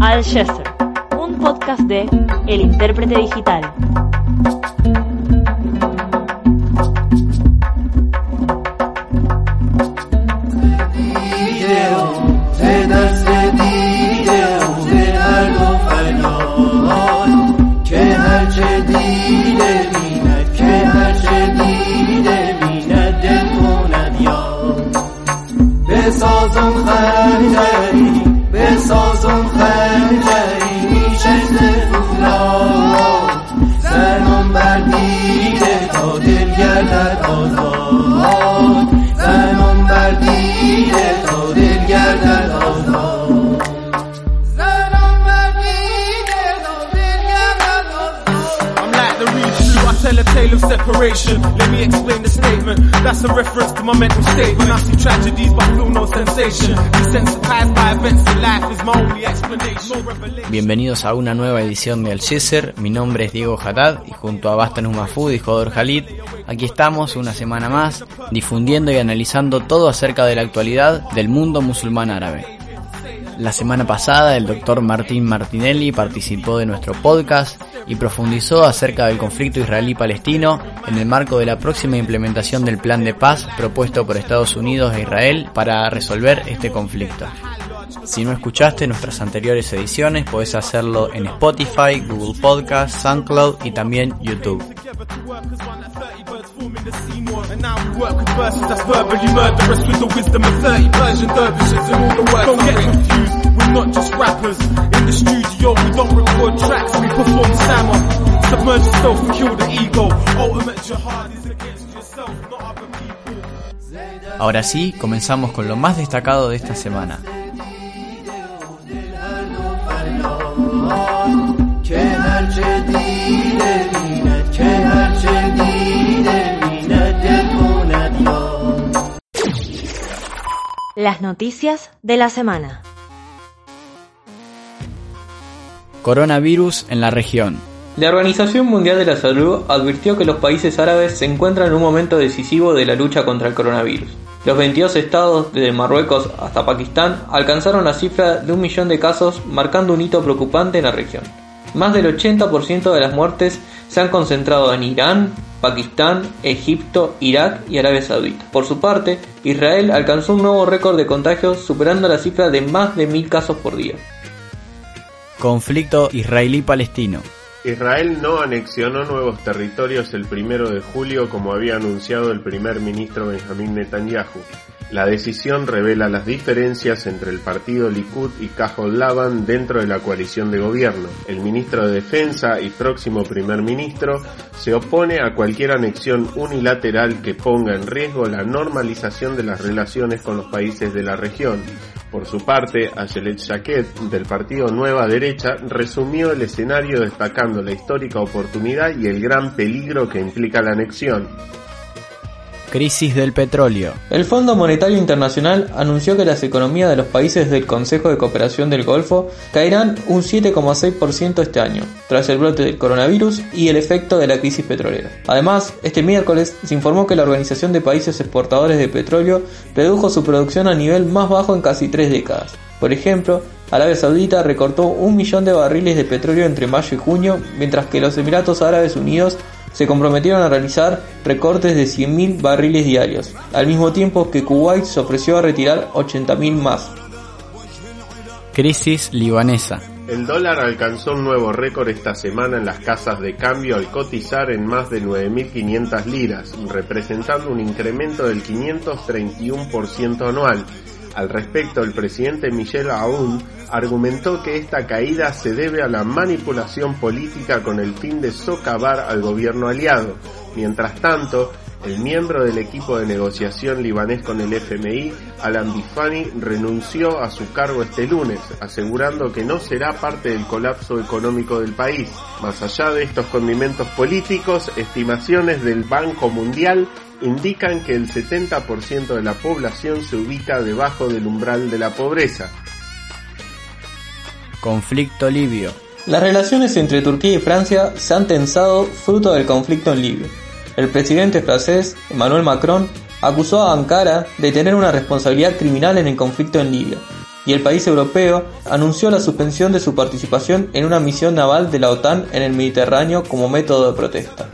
Al Chester, un podcast de El Intérprete Digital. Bienvenidos a una nueva edición de Al Yeser. Mi nombre es Diego Haddad y junto a Bastan Mafud y Jodor Khalid, aquí estamos una semana más difundiendo y analizando todo acerca de la actualidad del mundo musulmán árabe. La semana pasada el doctor Martín Martinelli participó de nuestro podcast y profundizó acerca del conflicto israelí-palestino en el marco de la próxima implementación del plan de paz propuesto por Estados Unidos e Israel para resolver este conflicto. Si no escuchaste nuestras anteriores ediciones, podés hacerlo en Spotify, Google Podcast, SoundCloud y también YouTube. And now we work with verses that's verbally murderous with the wisdom of 30 Persian dervishes and all the words. Don't get confused, we're not just rappers. In the studio, we don't record tracks, we perform sama. Submerge yourself and kill the ego. Ultimate jihad is against yourself, not other people. Ahora sí, comenzamos con lo más destacado de esta semana. Las noticias de la semana. Coronavirus en la región. La Organización Mundial de la Salud advirtió que los países árabes se encuentran en un momento decisivo de la lucha contra el coronavirus. Los 22 estados, desde Marruecos hasta Pakistán, alcanzaron la cifra de un millón de casos, marcando un hito preocupante en la región. Más del 80% de las muertes se han concentrado en Irán, Pakistán, Egipto, Irak y Arabia Saudita. Por su parte, Israel alcanzó un nuevo récord de contagios, superando la cifra de más de mil casos por día. Conflicto israelí-palestino. Israel no anexionó nuevos territorios el primero de julio como había anunciado el primer ministro Benjamin Netanyahu. La decisión revela las diferencias entre el partido Likud y Kahol Lavan dentro de la coalición de gobierno. El ministro de Defensa y próximo primer ministro se opone a cualquier anexión unilateral que ponga en riesgo la normalización de las relaciones con los países de la región. Por su parte, Ayelet Shaked, del partido Nueva Derecha, resumió el escenario destacando la histórica oportunidad y el gran peligro que implica la anexión. Crisis del petróleo. El Fondo Monetario Internacional anunció que las economías de los países del Consejo de Cooperación del Golfo caerán un 7,6% este año, tras el brote del coronavirus y el efecto de la crisis petrolera. Además, este miércoles se informó que la Organización de Países Exportadores de Petróleo redujo su producción a nivel más bajo en casi tres décadas. Por ejemplo, Arabia Saudita recortó un millón de barriles de petróleo entre mayo y junio, mientras que los Emiratos Árabes Unidos se comprometieron a realizar recortes de 100.000 barriles diarios, al mismo tiempo que Kuwait se ofreció a retirar 80.000 más. Crisis libanesa. El dólar alcanzó un nuevo récord esta semana en las casas de cambio al cotizar en más de 9.500 liras, representando un incremento del 531% anual. Al respecto, el presidente Michel Aoun argumentó que esta caída se debe a la manipulación política con el fin de socavar al gobierno aliado. Mientras tanto, el miembro del equipo de negociación libanés con el FMI, Alan Bifani, renunció a su cargo este lunes, asegurando que no será parte del colapso económico del país. Más allá de estos condimentos políticos, estimaciones del Banco Mundial indican que el 70% de la población se ubica debajo del umbral de la pobreza. Conflicto libio. Las relaciones entre Turquía y Francia se han tensado fruto del conflicto en Libia. El presidente francés, Emmanuel Macron, acusó a Ankara de tener una responsabilidad criminal en el conflicto en Libia. y el país europeo anunció la suspensión de su participación en una misión naval de la OTAN en el Mediterráneo como método de protesta.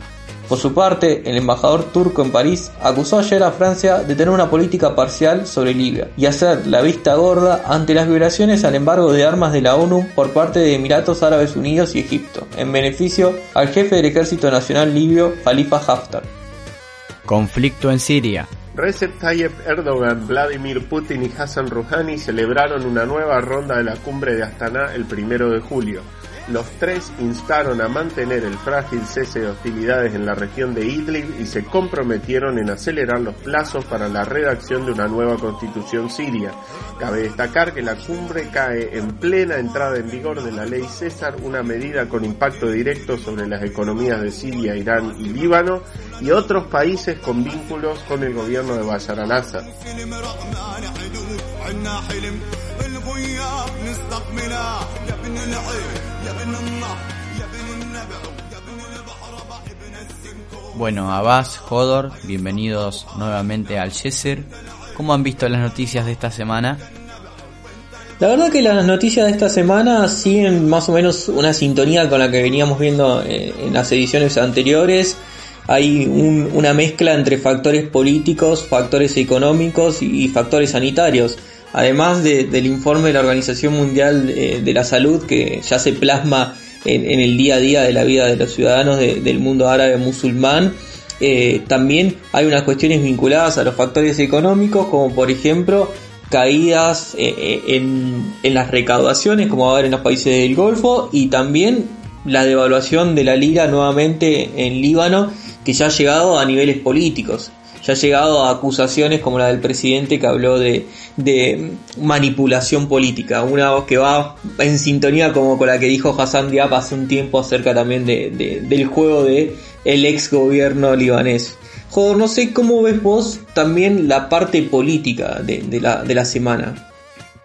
Por su parte, el embajador turco en París acusó ayer a Francia de tener una política parcial sobre Libia y hacer la vista gorda ante las violaciones al embargo de armas de la ONU por parte de Emiratos Árabes Unidos y Egipto, en beneficio al jefe del Ejército Nacional libio, Khalifa Haftar. Conflicto en Siria. Recep Tayyip Erdogan, Vladimir Putin y Hassan Rouhani celebraron una nueva ronda de la cumbre de Astana el primero de julio. Los tres instaron a mantener el frágil cese de hostilidades en la región de Idlib y se comprometieron en acelerar los plazos para la redacción de una nueva constitución siria. Cabe destacar que la cumbre cae en plena entrada en vigor de la ley César, una medida con impacto directo sobre las economías de Siria, Irán y Líbano y otros países con vínculos con el gobierno de Bashar al-Assad. Bueno, Abbas, Hodor, bienvenidos nuevamente al Yeser. ¿Cómo han visto las noticias de esta semana? La verdad que las noticias de esta semana siguen más o menos una sintonía con la que veníamos viendo eh, en las ediciones anteriores. Hay una mezcla entre factores políticos, factores económicos y factores sanitarios. Además del informe de la Organización Mundial eh, de la Salud que ya se plasma en, el día a día de la vida de los ciudadanos del mundo árabe musulmán, eh, también hay unas cuestiones vinculadas a los factores económicos, como por ejemplo caídas eh, en, en, las recaudaciones, como va a haber en los países del Golfo, y también la devaluación de la lira nuevamente en Líbano, que ya ha llegado a niveles políticos ya ha llegado a acusaciones como la del presidente que habló de, manipulación política, una que va en sintonía como con la que dijo Hassan Diab hace un tiempo acerca también de, del juego de el ex gobierno libanés. Joder, no sé cómo ves vos también la parte política de, de la semana.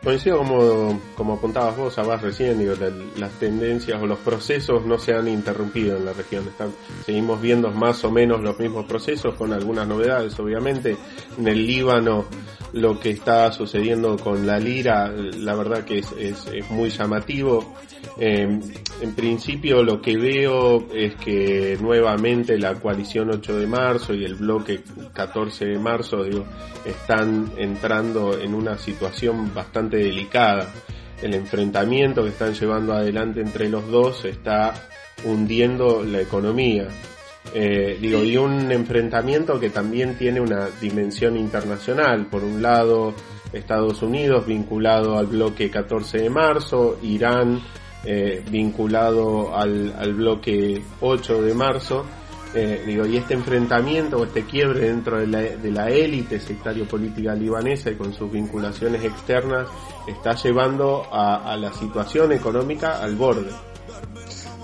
Coincido como, como apuntabas vos, Abbas, recién, digo, las tendencias o los procesos no se han interrumpido en la región. Están, seguimos viendo más o menos los mismos procesos con algunas novedades, obviamente. En el Líbano lo que está sucediendo con la lira, la verdad que es, es, muy llamativo. Eh, en principio lo que veo es que nuevamente la coalición 8 de marzo y el bloque 14 de marzo digo, están entrando en una situación bastante delicada. El enfrentamiento que están llevando adelante entre los dos está hundiendo la economía. Eh, digo, y un enfrentamiento que también tiene una dimensión internacional. Por un lado, Estados Unidos vinculado al bloque 14 de marzo, Irán eh, vinculado al, al, bloque 8 de marzo. Eh, digo, y este enfrentamiento o este quiebre dentro de la, de la élite sectario política libanesa y con sus vinculaciones externas está llevando a, a la situación económica al borde.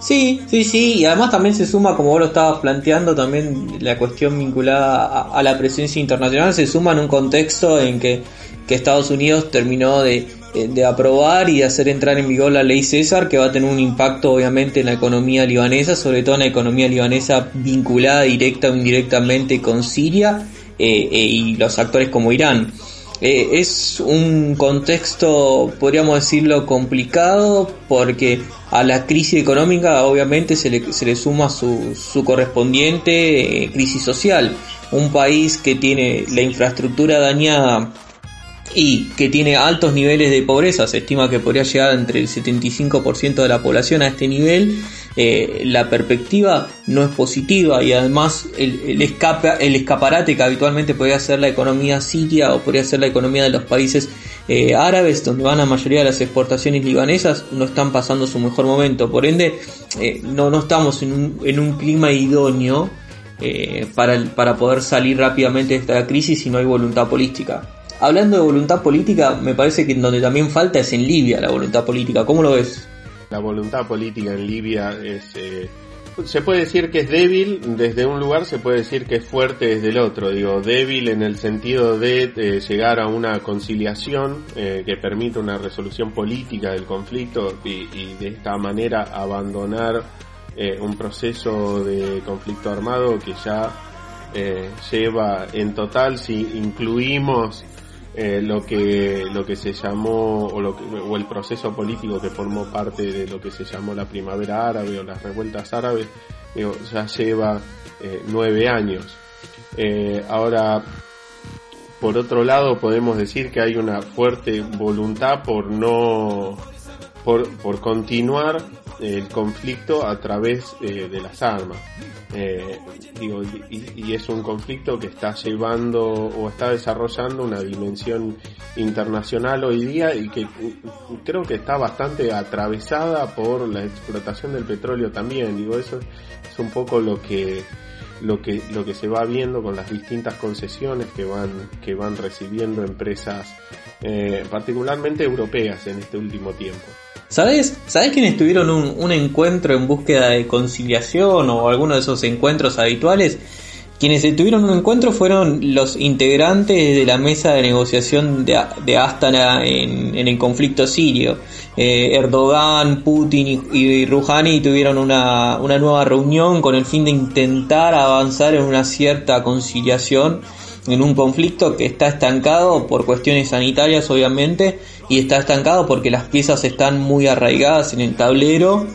Sí, sí, sí, y además también se suma, como vos lo estabas planteando, también la cuestión vinculada a, la presencia internacional se suma en un contexto en que, que Estados Unidos terminó de, de, aprobar y de hacer entrar en vigor la ley César, que va a tener un impacto obviamente en la economía libanesa, sobre todo en la economía libanesa vinculada directa o indirectamente con Siria eh, eh, y los actores como Irán. Eh, es un contexto, podríamos decirlo, complicado porque a la crisis económica obviamente se le, se le suma su, su correspondiente eh, crisis social. Un país que tiene la infraestructura dañada y que tiene altos niveles de pobreza, se estima que podría llegar entre el 75% de la población a este nivel, eh, la perspectiva no es positiva y además el, el, escape, el escaparate que habitualmente podría ser la economía siria o podría ser la economía de los países eh, árabes, donde van la mayoría de las exportaciones libanesas, no están pasando su mejor momento. Por ende, eh, no, no estamos en un, en un clima idóneo para, para poder salir rápidamente de esta crisis si no hay voluntad política. Hablando de voluntad política, me parece que donde también falta es en Libia la voluntad política. ¿Cómo lo ves? La voluntad política en Libia es... Eh, se puede decir que es débil desde un lugar, se puede decir que es fuerte desde el otro. Digo, débil en el sentido de eh, llegar a una conciliación eh, que permita una resolución política del conflicto y, y de esta manera abandonar un proceso de conflicto armado que ya lleva en total, si incluimos eh, lo que lo que se llamó o, el proceso político que formó parte de lo que se llamó la primavera árabe o las revueltas árabes ya lleva eh, nueve años. Eh, ahora por otro lado podemos decir que hay una fuerte voluntad por no por, por continuar el conflicto a través eh, de las armas. Eh, digo, y, es un conflicto que está llevando o está desarrollando una dimensión internacional hoy día y que creo que está bastante atravesada por la explotación del petróleo también. Digo, eso es un poco lo que lo que lo que se va viendo con las distintas concesiones que van que van recibiendo empresas eh, particularmente europeas en este último tiempo. ¿Sabes? ¿Sabes quiénes tuvieron un, encuentro en búsqueda de conciliación o alguno de esos encuentros habituales? Quienes tuvieron un encuentro fueron los integrantes de la mesa de negociación de, Astana en, en, el conflicto sirio. Eh, Erdogan, Putin y, y, Rouhani tuvieron una, una nueva reunión con el fin de intentar avanzar en una cierta conciliación en un conflicto que está estancado por cuestiones sanitarias obviamente y está estancado porque las piezas están muy arraigadas en el tablero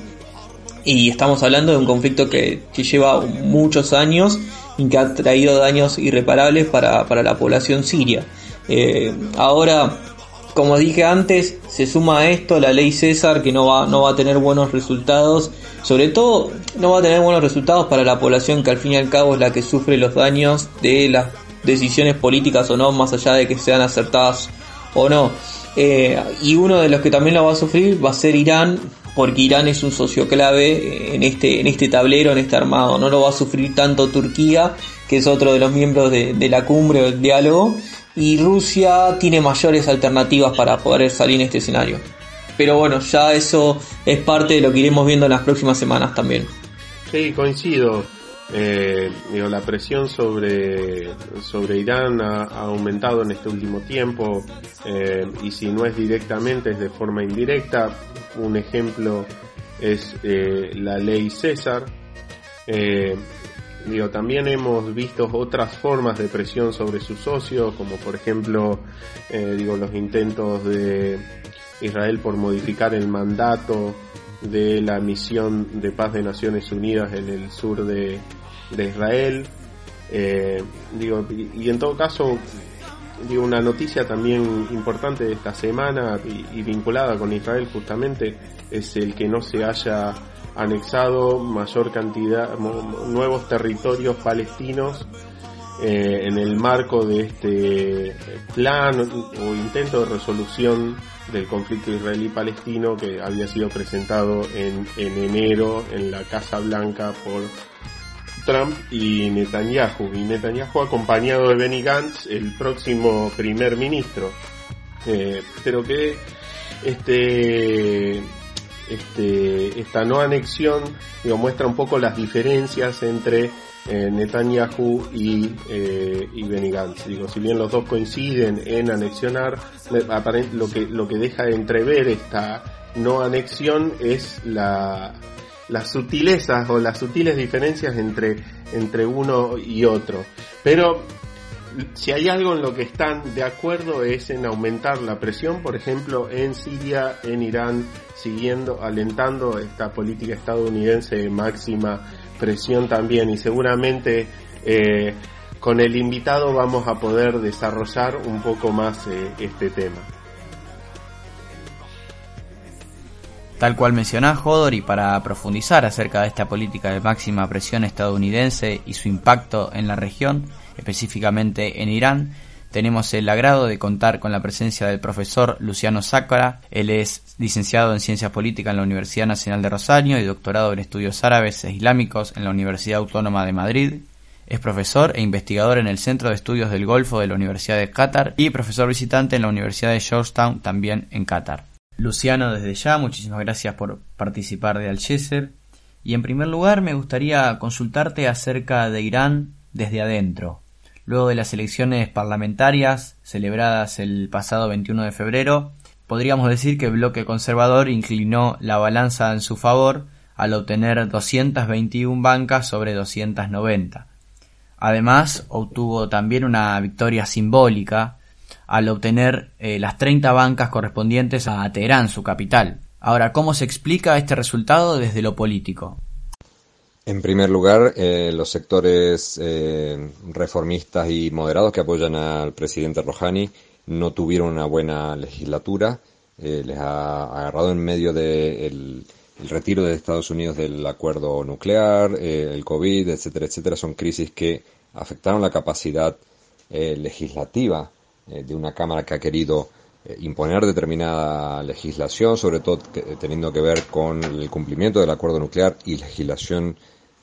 y estamos hablando de un conflicto que, lleva muchos años y que ha traído daños irreparables para, para la población siria. Eh, ahora, como dije antes, se suma a esto la ley César que no va, no va a tener buenos resultados, sobre todo no va a tener buenos resultados para la población que al fin y al cabo es la que sufre los daños de las decisiones políticas o no, más allá de que sean acertadas o no. Eh, y uno de los que también lo va a sufrir va a ser Irán, porque Irán es un socio clave en este, en este tablero, en este armado. No lo va a sufrir tanto Turquía, que es otro de los miembros de, de la cumbre o del diálogo, y Rusia tiene mayores alternativas para poder salir en este escenario. Pero bueno, ya eso es parte de lo que iremos viendo en las próximas semanas también. Sí, coincido. Eh, digo, la presión sobre, sobre Irán ha, aumentado en este último tiempo eh, y si no es directamente es de forma indirecta. Un ejemplo es eh, la ley César. Eh, digo, también hemos visto otras formas de presión sobre sus socios, como por ejemplo eh, digo, los intentos de Israel por modificar el mandato de la misión de paz de Naciones Unidas en el sur de, de Israel. Eh, digo, y, en todo caso, digo, una noticia también importante de esta semana y, y, vinculada con Israel justamente es el que no se haya anexado mayor cantidad, nuevos territorios palestinos eh, en el marco de este plan o intento de resolución del conflicto israelí-palestino que había sido presentado en, en enero en la Casa Blanca por Trump y Netanyahu. Y Netanyahu acompañado de Benny Gantz, el próximo primer ministro. Eh, pero que este, este, esta no anexión digo, muestra un poco las diferencias entre eh, Netanyahu y, eh, y Benny Gantz. Digo, si bien los dos coinciden en anexionar, lo que, lo que deja de entrever esta no anexión es la, las sutilezas o las sutiles diferencias entre, entre uno y otro. Pero si hay algo en lo que están de acuerdo es en aumentar la presión, por ejemplo, en Siria, en Irán, siguiendo, alentando esta política estadounidense de máxima presión también y seguramente eh, con el invitado vamos a poder desarrollar un poco más eh, este tema. Tal cual mencionás, Hodor, y para profundizar acerca de esta política de máxima presión estadounidense y su impacto en la región, específicamente en Irán, tenemos el agrado de contar con la presencia del profesor Luciano Sácara. Él es licenciado en Ciencias Políticas en la Universidad Nacional de Rosario y doctorado en Estudios Árabes e Islámicos en la Universidad Autónoma de Madrid. Es profesor e investigador en el Centro de Estudios del Golfo de la Universidad de Qatar y profesor visitante en la Universidad de Georgetown, también en Qatar. Luciano, desde ya, muchísimas gracias por participar de Algeser. Y en primer lugar, me gustaría consultarte acerca de Irán desde adentro. Luego de las elecciones parlamentarias celebradas el pasado 21 de febrero, podríamos decir que el bloque conservador inclinó la balanza en su favor al obtener 221 bancas sobre 290. Además, obtuvo también una victoria simbólica al obtener eh, las 30 bancas correspondientes a Teherán, su capital. Ahora, ¿cómo se explica este resultado desde lo político? En primer lugar, eh, los sectores eh, reformistas y moderados que apoyan al presidente Rouhani no tuvieron una buena legislatura. Eh, les ha agarrado en medio del el retiro de Estados Unidos del acuerdo nuclear, el COVID, etcétera, etcétera. Son crisis que afectaron la capacidad legislativa de una Cámara que ha querido imponer determinada legislación, sobre todo teniendo que ver con el cumplimiento del acuerdo nuclear y legislación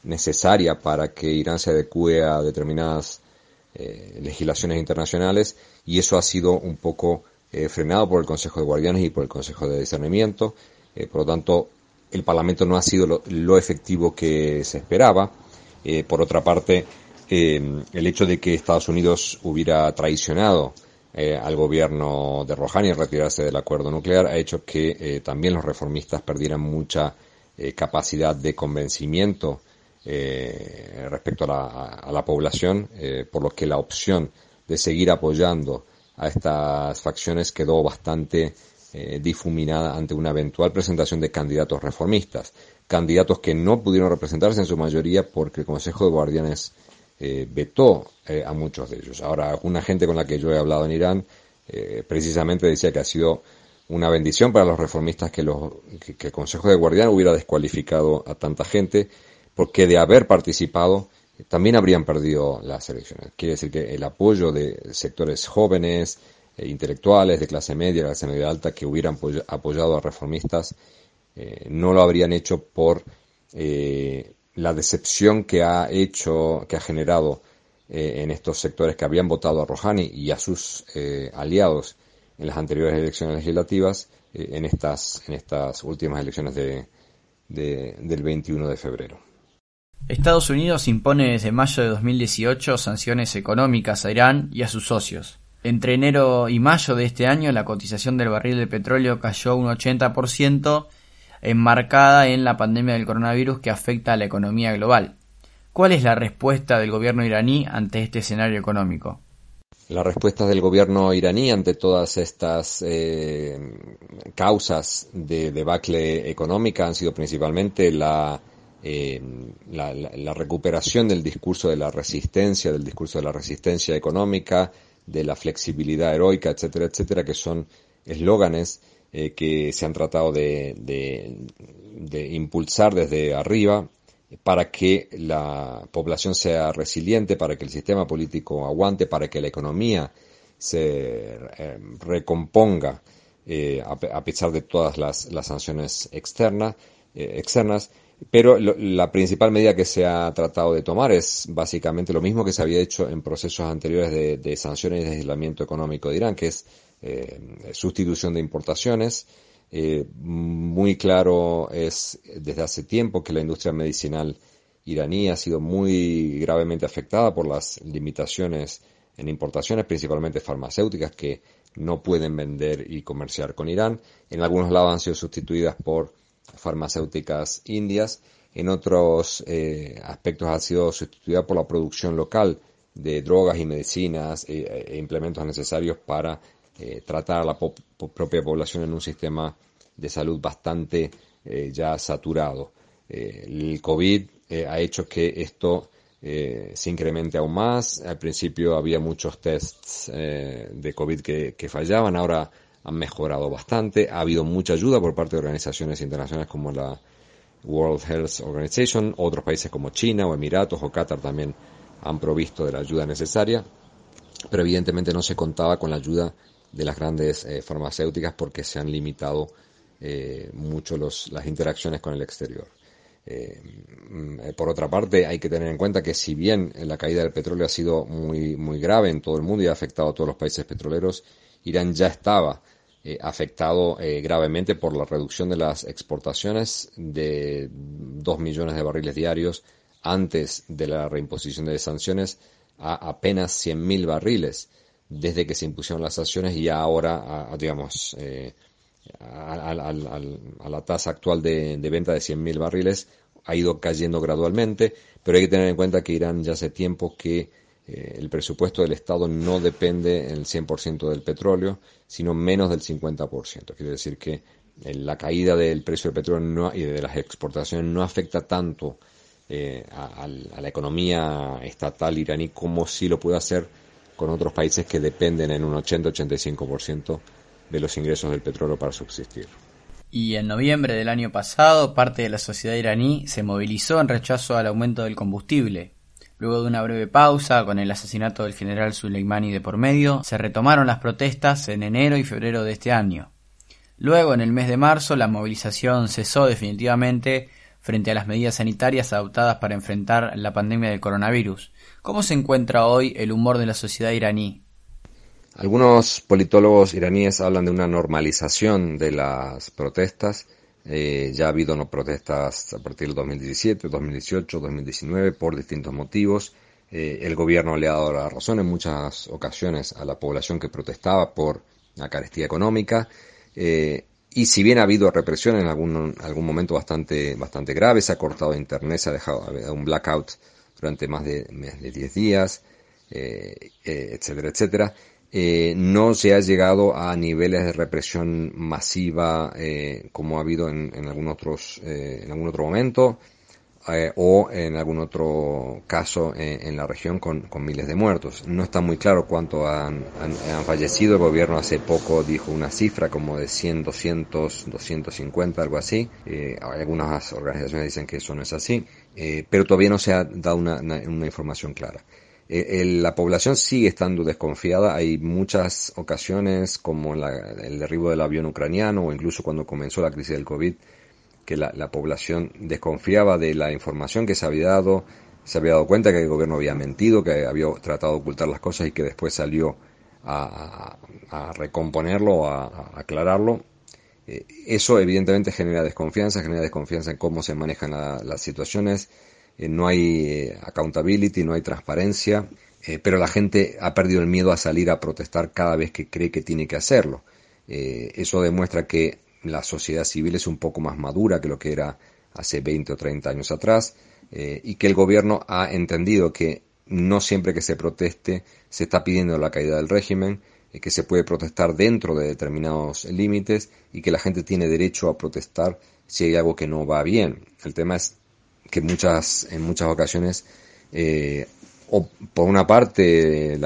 necesaria para que Irán se adecue a determinadas eh, legislaciones internacionales y eso ha sido un poco eh, frenado por el Consejo de Guardianes y por el Consejo de Discernimiento. Eh, por lo tanto, el Parlamento no ha sido lo, efectivo que se esperaba. por otra parte, el hecho de que Estados Unidos hubiera traicionado al gobierno de Rouhani retirarse del acuerdo nuclear ha hecho que también los reformistas perdieran mucha capacidad de convencimiento eh, respecto a la, población, eh, por lo que la opción de seguir apoyando a estas facciones quedó bastante eh, difuminada ante una eventual presentación de candidatos reformistas, candidatos que no pudieron representarse en su mayoría porque el Consejo de Guardianes vetó a muchos de ellos. Ahora, una gente con la que yo he hablado en Irán precisamente decía que ha sido una bendición para los reformistas que, los, que el Consejo de Guardianes hubiera descualificado a tanta gente porque de haber participado también habrían perdido las elecciones. Quiere decir que el apoyo de sectores jóvenes, intelectuales, de clase media, de clase media alta, que hubieran apoyado a reformistas, eh, no lo habrían hecho por eh, la decepción que ha hecho, que ha generado eh, en estos sectores que habían votado a Rouhani y a sus aliados en las anteriores elecciones legislativas, en estas, en estas últimas elecciones de, del 21 de febrero. Estados Unidos impone desde mayo de 2018 sanciones económicas a Irán y a sus socios. Entre enero y mayo de este año la cotización del barril de petróleo cayó un 80% enmarcada en la pandemia del coronavirus que afecta a la economía global. ¿Cuál es la respuesta del gobierno iraní ante este escenario económico? La respuesta del gobierno iraní ante todas estas eh, causas de debacle económica han sido principalmente la eh, la, recuperación del discurso de la resistencia, del discurso de la resistencia económica, de la flexibilidad heroica, etcétera, etcétera, que son eslóganes eh, que se han tratado de, de, impulsar desde arriba para que la población sea resiliente, para que el sistema político aguante, para que la economía se eh, recomponga a, pesar de todas las, las sanciones externas, externas. Pero la principal medida que se ha tratado de tomar es básicamente lo mismo que se había hecho en procesos anteriores de, sanciones y de aislamiento económico de Irán, que es eh, sustitución de importaciones. Eh, muy claro es desde hace tiempo que la industria medicinal iraní ha sido muy gravemente afectada por las limitaciones en importaciones, principalmente farmacéuticas, que no pueden vender y comerciar con Irán. En algunos lados han sido sustituidas por farmacéuticas indias. En otros eh, aspectos ha sido sustituida por la producción local de drogas y medicinas eh, e, implementos necesarios para eh, tratar a la propia población en un sistema de salud bastante ya saturado. el COVID ha hecho que esto se incremente aún más. Al principio había muchos tests de COVID que, que fallaban, ahora han mejorado bastante. Ha habido mucha ayuda por parte de organizaciones internacionales como la World Health Organization, otros países como China o Emiratos o Qatar también han provisto de la ayuda necesaria, pero evidentemente no se contaba con la ayuda de las grandes eh, farmacéuticas porque se han limitado eh, mucho los, las interacciones con el exterior. Eh, mm, por otra parte, hay que tener en cuenta que si bien la caída del petróleo ha sido muy, muy grave en todo el mundo y ha afectado a todos los países petroleros, Irán ya estaba afectado gravemente por la reducción de las exportaciones de 2 millones de barriles diarios antes de la reimposición de sanciones a apenas 100.000 barriles desde que se impusieron las sanciones y ahora, a, digamos, eh, a, la tasa actual de, venta de 100.000 barriles ha ido cayendo gradualmente, pero hay que tener en cuenta que Irán ya hace tiempo que eh, el presupuesto del Estado no depende en el 100% del petróleo, sino menos del 50%. Quiere decir que eh, la caída del precio del petróleo y de las exportaciones no afecta tanto eh, a, la economía estatal iraní como si lo puede hacer con otros países que dependen en un 80-85% de los ingresos del petróleo para subsistir. Y en noviembre del año pasado, parte de la sociedad iraní se movilizó en rechazo al aumento del combustible, Luego de una breve pausa, con el asesinato del general Soleimani de por medio, se retomaron las protestas en enero y febrero de este año. Luego, en el mes de marzo, la movilización cesó definitivamente frente a las medidas sanitarias adoptadas para enfrentar la pandemia del coronavirus. ¿Cómo se encuentra hoy el humor de la sociedad iraní? Algunos politólogos iraníes hablan de una normalización de las protestas eh, ya ha habido no protestas a partir del 2017, 2018, 2019 por distintos motivos. Eh, el gobierno le ha dado la razón en muchas ocasiones a la población que protestaba por la carestía económica. Eh, y si bien ha habido represión en algún, algún momento bastante, bastante grave, se ha cortado internet, se ha dejado un blackout durante más de, más de 10 días, etcétera, etcétera. Eh, no se ha llegado a niveles de represión masiva eh, como ha habido en, algún otros eh, en algún otro momento o en algún otro caso en la región con, miles de muertos. No está muy claro cuánto han, fallecido. El gobierno hace poco dijo una cifra como de 100, 200, 250, algo así. algunas organizaciones dicen que eso no es así, pero todavía no se ha dado una información clara. Eh, la población sigue estando desconfiada. Hay muchas ocasiones, como el derribo del avión ucraniano o incluso cuando comenzó la crisis del COVID, que la, población desconfiaba de la información que se había dado, se había dado cuenta que el gobierno había mentido, que había tratado de ocultar las cosas y que después salió a, recomponerlo, a, aclararlo. Eh, eso evidentemente genera desconfianza, genera desconfianza en cómo se manejan las situaciones eh, no hay eh, accountability, no hay transparencia, pero la gente ha perdido el miedo a salir a protestar cada vez que cree que tiene que hacerlo. eso demuestra que la sociedad civil es un poco más madura que lo que era hace 20 o 30 años atrás y que el gobierno ha entendido que no siempre que se proteste se está pidiendo la caída del régimen, que se puede protestar dentro de determinados límites y que la gente tiene derecho a protestar si hay algo que no va bien. El tema es que muchas, en muchas ocasiones, eh, o por una parte,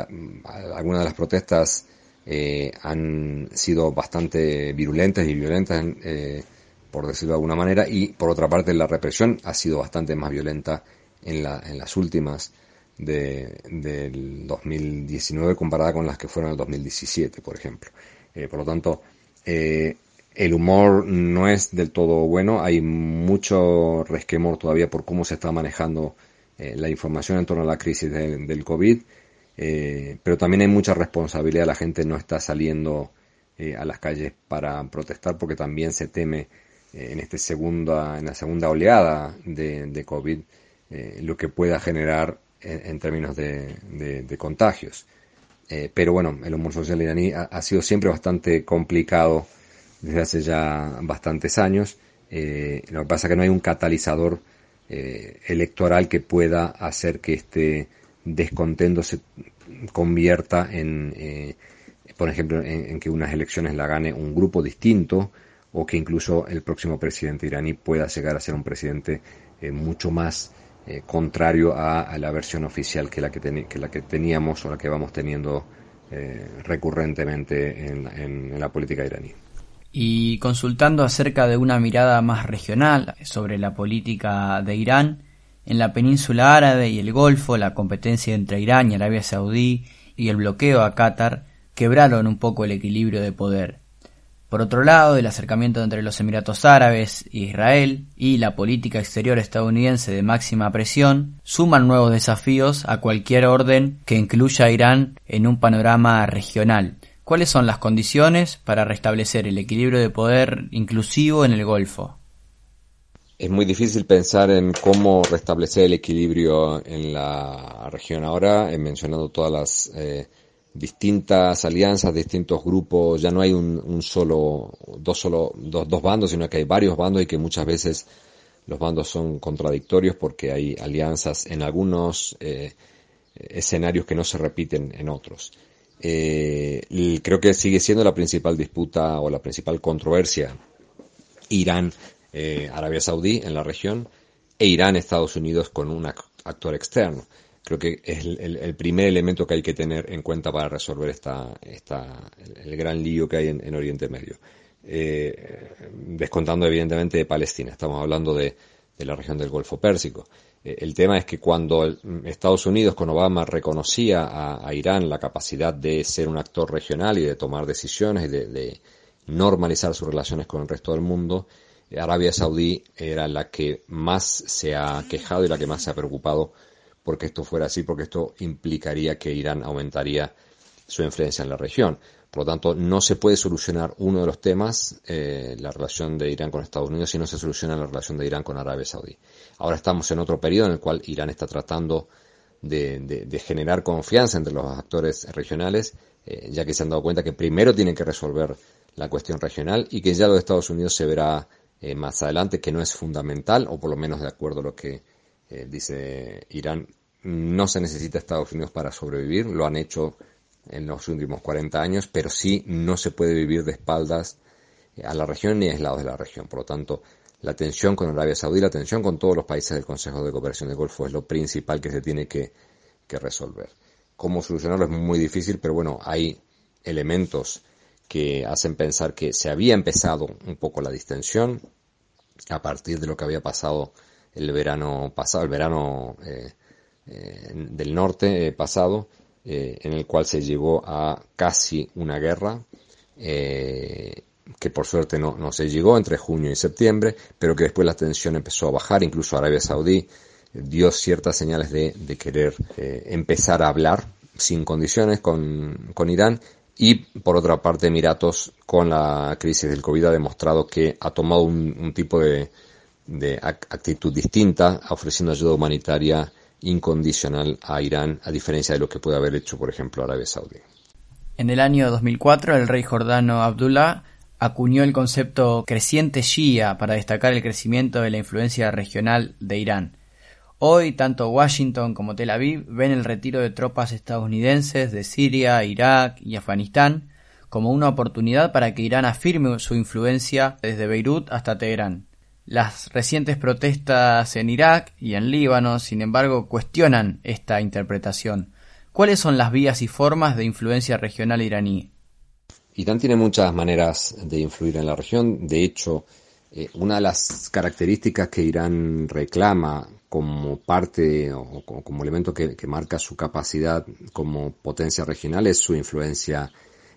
algunas de las protestas eh, han sido bastante virulentas y violentas, eh, por decirlo de alguna manera, y por otra parte la represión ha sido bastante más violenta en, la, en las últimas de, del 2019 comparada con las que fueron el 2017, por ejemplo. por lo tanto, el humor no es del todo bueno, hay mucho resquemor todavía por cómo se está manejando eh, la información en torno a la crisis del COVID, eh, pero también hay mucha responsabilidad, la gente no está saliendo eh, a las calles para protestar porque también se teme en, este segunda, en la segunda oleada de, COVID lo que pueda generar en, términos de, contagios. pero bueno, el humor social iraní ha sido siempre bastante complicado desde hace ya bastantes años. Eh, lo que pasa es que no hay un catalizador eh, electoral que pueda hacer que este descontento se convierta en, eh, por ejemplo, en, que unas elecciones la gane un grupo distinto o que incluso el próximo presidente iraní pueda llegar a ser un presidente mucho más contrario a, la versión oficial que la que, que la que teníamos o la que vamos teniendo recurrentemente en la política iraní. Y consultando acerca de una mirada más regional sobre la política de Irán, en la península árabe y el Golfo, la competencia entre Irán y Arabia Saudí y el bloqueo a Qatar quebraron un poco el equilibrio de poder. Por otro lado, el acercamiento entre los Emiratos Árabes e Israel y la política exterior estadounidense de máxima presión suman nuevos desafíos a cualquier orden que incluya a Irán en un panorama regional, ¿Cuáles son las condiciones para restablecer el equilibrio de poder inclusivo en el Golfo? Es muy difícil pensar en cómo restablecer el equilibrio en la región ahora. He mencionado todas las eh, distintas alianzas, distintos grupos. Ya no hay un, solo, dos solo, dos, dos, bandos, sino que hay varios bandos y que muchas veces los bandos son contradictorios porque hay alianzas en algunos eh, escenarios que no se repiten en otros. Eh, creo que sigue siendo la principal disputa o la principal controversia Irán, eh, Arabia Saudí en la región e Irán, Estados Unidos con un actor externo. Creo que es el, primer elemento que hay que tener en cuenta para resolver esta, esta, el, gran lío que hay en, Oriente Medio. Eh, descontando evidentemente de Palestina, estamos hablando de, de la región del Golfo Pérsico. Eh, el tema es que cuando Estados Unidos con Obama reconocía a, Irán la capacidad de ser un actor regional y de tomar decisiones y de, normalizar sus relaciones con el resto del mundo, Arabia Saudí era la que más se ha quejado y la que más se ha preocupado porque esto fuera así, porque esto implicaría que Irán aumentaría su influencia en la región. Por lo tanto, no se puede solucionar uno de los temas, eh, la relación de Irán con Estados Unidos, si no se soluciona la relación de Irán con Arabia Saudí. Ahora estamos en otro periodo en el cual Irán está tratando de, generar confianza entre los actores regionales, eh, ya que se han dado cuenta que primero tienen que resolver la cuestión regional y que ya lo de Estados Unidos se verá eh, más adelante, que no es fundamental, o por lo menos de acuerdo a lo que dice Irán, no se necesita Estados Unidos para sobrevivir, lo han hecho en los últimos 40 años, pero sí no se puede vivir de espaldas a la región ni aislados de la región. Por lo tanto, la tensión con Arabia Saudí, la tensión con todos los países del Consejo de Cooperación del Golfo es lo principal que se tiene que, resolver. ¿Cómo solucionarlo? Es muy difícil, pero bueno, hay elementos que hacen pensar que se había empezado un poco la distensión a partir de lo que había pasado el verano pasado, el verano eh, eh, del norte eh, pasado, eh, en el cual se llevó a casi una guerra, que por suerte no, no, se llegó entre junio y septiembre, pero que después la tensión empezó a bajar, incluso Arabia Saudí dio ciertas señales de, de querer empezar a hablar sin condiciones con, con Irán y por otra parte Emiratos con la crisis del COVID ha demostrado que ha tomado un, tipo de, de actitud distinta, ofreciendo ayuda humanitaria incondicional a Irán, a diferencia de lo que puede haber hecho, por ejemplo, Arabia Saudí. En el año 2004, el rey jordano Abdullah acuñó el concepto creciente shia para destacar el crecimiento de la influencia regional de Irán. Hoy, tanto Washington como Tel Aviv ven el retiro de tropas estadounidenses de Siria, Irak y Afganistán como una oportunidad para que Irán afirme su influencia desde Beirut hasta Teherán. Las recientes protestas en Irak y en Líbano, sin embargo, cuestionan esta interpretación. ¿Cuáles son las vías y formas de influencia regional iraní? Irán tiene muchas maneras de influir en la región. De hecho, eh, una de las características que Irán reclama como parte o como, elemento que, marca su capacidad como potencia regional es su influencia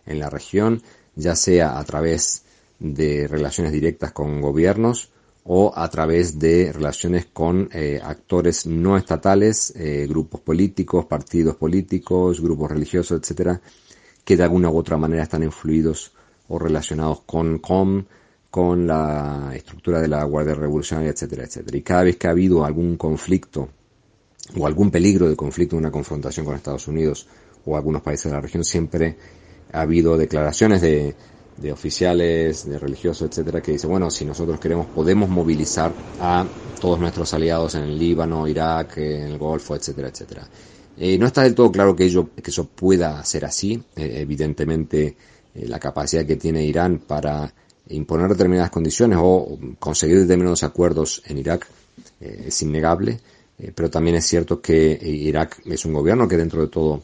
en la región, ya sea a través de relaciones directas con gobiernos o a través de relaciones con eh, actores no estatales, eh, grupos políticos, partidos políticos, grupos religiosos, etcétera, que de alguna u otra manera están influidos o relacionados con COM, con la estructura de la Guardia Revolucionaria, etcétera, etcétera. Y cada vez que ha habido algún conflicto o algún peligro de conflicto, una confrontación con Estados Unidos o algunos países de la región, siempre ha habido declaraciones de de oficiales, de religiosos, etcétera, que dice, bueno, si nosotros queremos, podemos movilizar a todos nuestros aliados en el Líbano, Irak, en el Golfo, etcétera, etcétera. Eh, no está del todo claro que, ello, que eso pueda ser así. Eh, evidentemente, eh, la capacidad que tiene Irán para imponer determinadas condiciones o conseguir determinados acuerdos en Irak es innegable. pero también es cierto que Irak es un gobierno que dentro de todo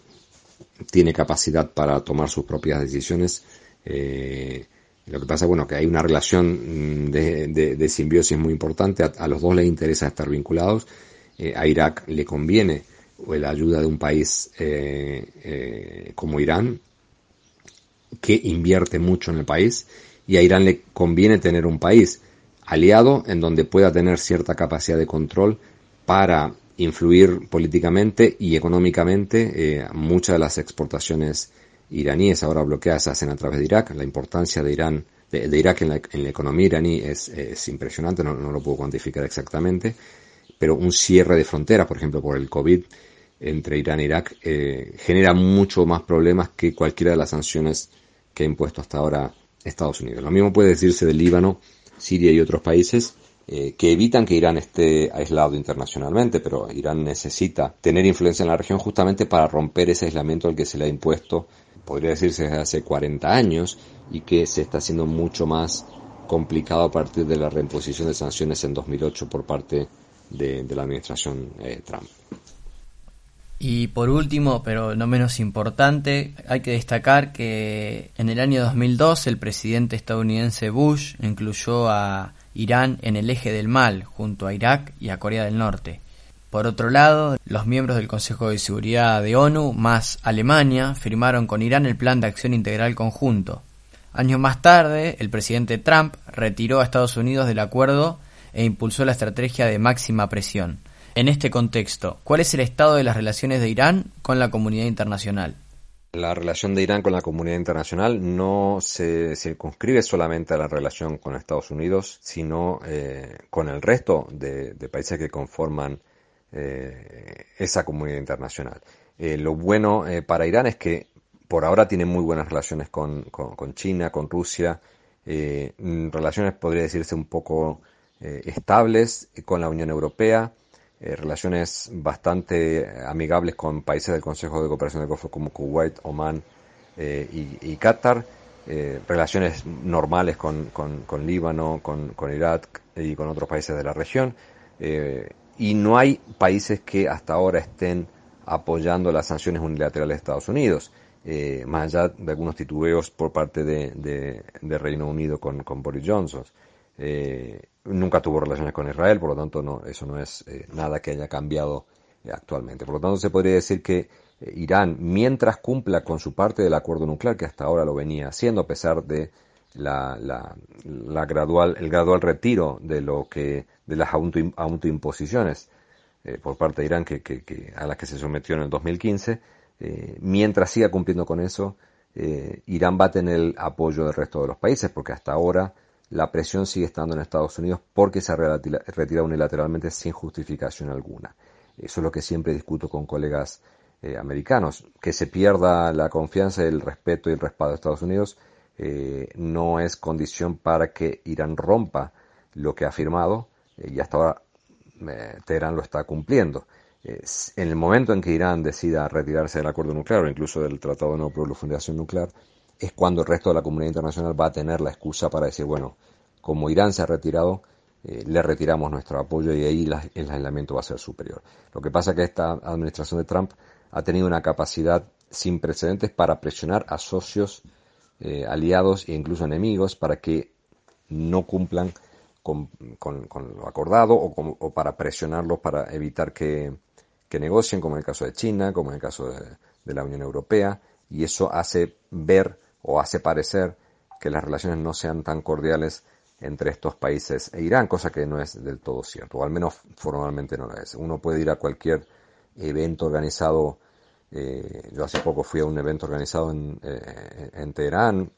tiene capacidad para tomar sus propias decisiones eh, lo que pasa, bueno, que hay una relación mm, de, simbiosis muy importante. A, los dos les interesa estar vinculados. Eh, a Irak le conviene la ayuda de un país eh, como Irán, que invierte mucho en el país, y a Irán le conviene tener un país aliado en donde pueda tener cierta capacidad de control para influir políticamente y económicamente muchas de las exportaciones iraníes ahora bloqueadas se hacen a través de Irak. La importancia de Irán, de, Irak en la, economía iraní es, impresionante, no, lo puedo cuantificar exactamente, pero un cierre de fronteras, por ejemplo, por el COVID entre Irán e Irak, eh, genera mucho más problemas que cualquiera de las sanciones que ha impuesto hasta ahora Estados Unidos. Lo mismo puede decirse del Líbano, Siria y otros países eh, que evitan que Irán esté aislado internacionalmente, pero Irán necesita tener influencia en la región justamente para romper ese aislamiento al que se le ha impuesto, podría decirse desde hace 40 años, y que se está haciendo mucho más complicado a partir de la reimposición de sanciones en 2008 por parte de, la administración eh, Trump. Y por último, pero no menos importante, hay que destacar que en el año 2002 el presidente estadounidense Bush incluyó a Irán en el eje del mal, junto a Irak y a Corea del Norte. Por otro lado, los miembros del Consejo de Seguridad de ONU, más Alemania, firmaron con Irán el Plan de Acción Integral Conjunto. Años más tarde, el presidente Trump retiró a Estados Unidos del acuerdo e impulsó la estrategia de máxima presión. En este contexto, ¿cuál es el estado de las relaciones de Irán con la comunidad internacional? La relación de Irán con la comunidad internacional no se circunscribe solamente a la relación con Estados Unidos, sino eh, con el resto de, países que conforman eh, esa comunidad internacional. Eh, lo bueno para Irán es que por ahora tiene muy buenas relaciones con, con China, con Rusia, relaciones podría decirse un poco estables con la Unión Europea, eh, relaciones bastante amigables con países del Consejo de Cooperación del Golfo como Kuwait, Oman eh, y, Qatar, eh, relaciones normales con, con, Líbano, con, con, Irak y con otros países de la región. y no hay países que hasta ahora estén apoyando las sanciones unilaterales de Estados Unidos. más allá de algunos titubeos por parte de, de, Reino Unido con, con Boris Johnson. Eh, nunca tuvo relaciones con Israel, por lo tanto no, eso no es eh, nada que haya cambiado eh, actualmente. Por lo tanto se podría decir que Irán, mientras cumpla con su parte del acuerdo nuclear, que hasta ahora lo venía haciendo, a pesar de la, la, gradual, el gradual retiro de lo que, de las autoimposiciones por parte de Irán que, que, a las que se sometió en el 2015, mientras siga cumpliendo con eso, Irán va a tener el apoyo del resto de los países, porque hasta ahora la presión sigue estando en Estados Unidos porque se ha retirado unilateralmente sin justificación alguna. Eso es lo que siempre discuto con colegas eh, americanos. Que se pierda la confianza, el respeto y el respaldo de Estados Unidos eh, no es condición para que Irán rompa lo que ha firmado eh, y hasta ahora Teherán lo está cumpliendo. en el momento en que Irán decida retirarse del acuerdo nuclear o incluso del Tratado de No Proliferación Nuclear, es cuando el resto de la comunidad internacional va a tener la excusa para decir, bueno, como Irán se ha retirado, eh, le retiramos nuestro apoyo y ahí el aislamiento va a ser superior. Lo que pasa es que esta administración de Trump ha tenido una capacidad sin precedentes para presionar a socios, eh, aliados e incluso enemigos para que no cumplan con, lo acordado o, para presionarlos para evitar que, negocien, como en el caso de China, como en el caso de la Unión Europea, y eso hace ver o hace parecer que las relaciones no sean tan cordiales entre estos países e Irán, cosa que no es del todo cierto, o al menos formalmente no lo es. Uno puede ir a cualquier evento organizado, eh, yo hace poco fui a un evento organizado en, eh, Teherán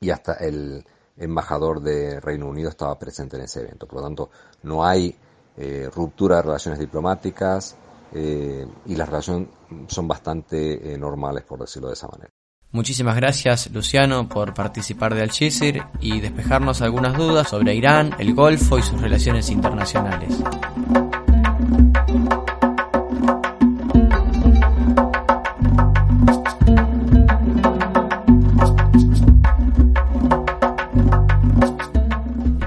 y hasta el embajador de Reino Unido estaba presente en ese evento. Por lo tanto, no hay eh, ruptura de relaciones diplomáticas y las relaciones son bastante normales, por decirlo de esa manera. Muchísimas gracias Luciano por participar de Al y despejarnos algunas dudas sobre Irán, el Golfo y sus relaciones internacionales.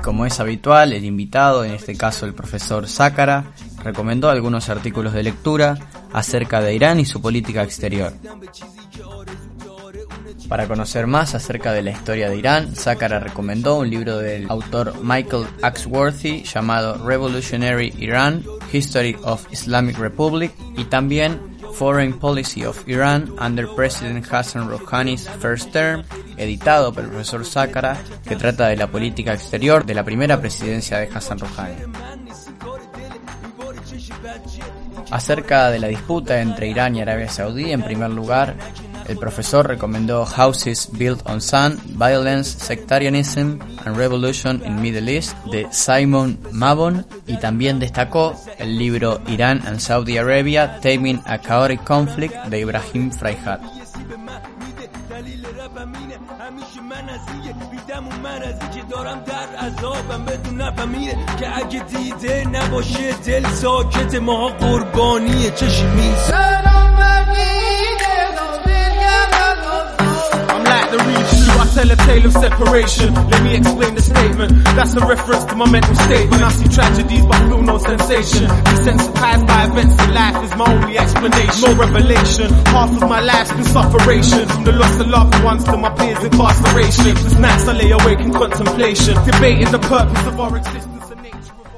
Como es habitual, el invitado, en este caso el profesor Sácara, recomendó algunos artículos de lectura acerca de Irán y su política exterior. Para conocer más acerca de la historia de Irán, Sakara recomendó un libro del autor Michael Axworthy llamado Revolutionary Iran, History of Islamic Republic y también Foreign Policy of Iran under President Hassan Rouhani's First Term, editado por el profesor Sakara, que trata de la política exterior de la primera presidencia de Hassan Rouhani. Acerca de la disputa entre Irán y Arabia Saudí, en primer lugar, el profesor recomendó Houses Built on Sun, Violence, Sectarianism and Revolution in Middle East de Simon Mabon y también destacó el libro Irán and Saudi Arabia Taming a Chaotic Conflict de Ibrahim Freihat. دلیل رپم اینه همیشه من از اینه بیدم و من از که دارم در عذابم بدون نفهمیه که اگه دیده نباشه دل ساکت ماها قربانیه چشم میز like the real shoe, I tell a tale of separation. Let me explain the statement. That's a reference to my mental state. When I see tragedies but feel no sensation. Desensitized by events in life is my only explanation. No revelation. Half of my life's been sufferation. From the loss of loved ones to my peers incarceration. Sleepless nights I lay awake in contemplation. Debating the purpose of our existence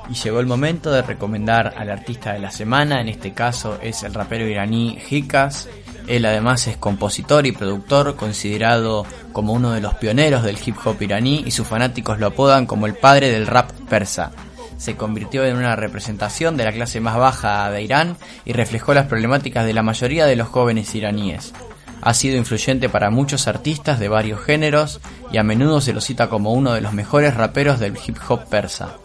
Y llegó el momento de recomendar al artista de la semana, en este caso es el rapero iraní Hikas. Él además es compositor y productor, considerado como uno de los pioneros del hip hop iraní y sus fanáticos lo apodan como el padre del rap persa. Se convirtió en una representación de la clase más baja de Irán y reflejó las problemáticas de la mayoría de los jóvenes iraníes. Ha sido influyente para muchos artistas de varios géneros y a menudo se lo cita como uno de los mejores raperos del hip hop persa.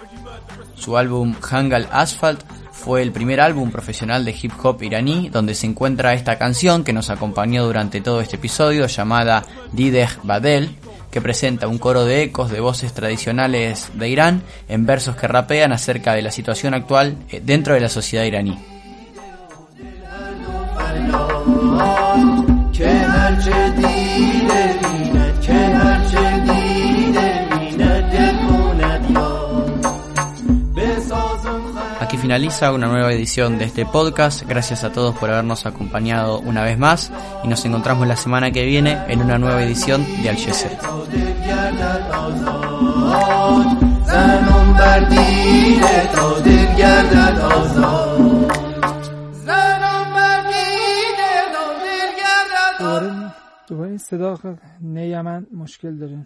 Su álbum Hangal Asphalt fue el primer álbum profesional de hip hop iraní donde se encuentra esta canción que nos acompañó durante todo este episodio llamada Dideh Badel, que presenta un coro de ecos de voces tradicionales de Irán en versos que rapean acerca de la situación actual eh, dentro de la sociedad iraní. finaliza una nueva edición de este podcast. Gracias a todos por habernos acompañado una vez más y nos encontramos la semana que viene en una nueva edición de Al Jazeera. زنم بر دیده تا دل گردد آزاد زنم بر دیده تا دل گردد آزاد دوباره دوباره این صدا نی من مشکل داره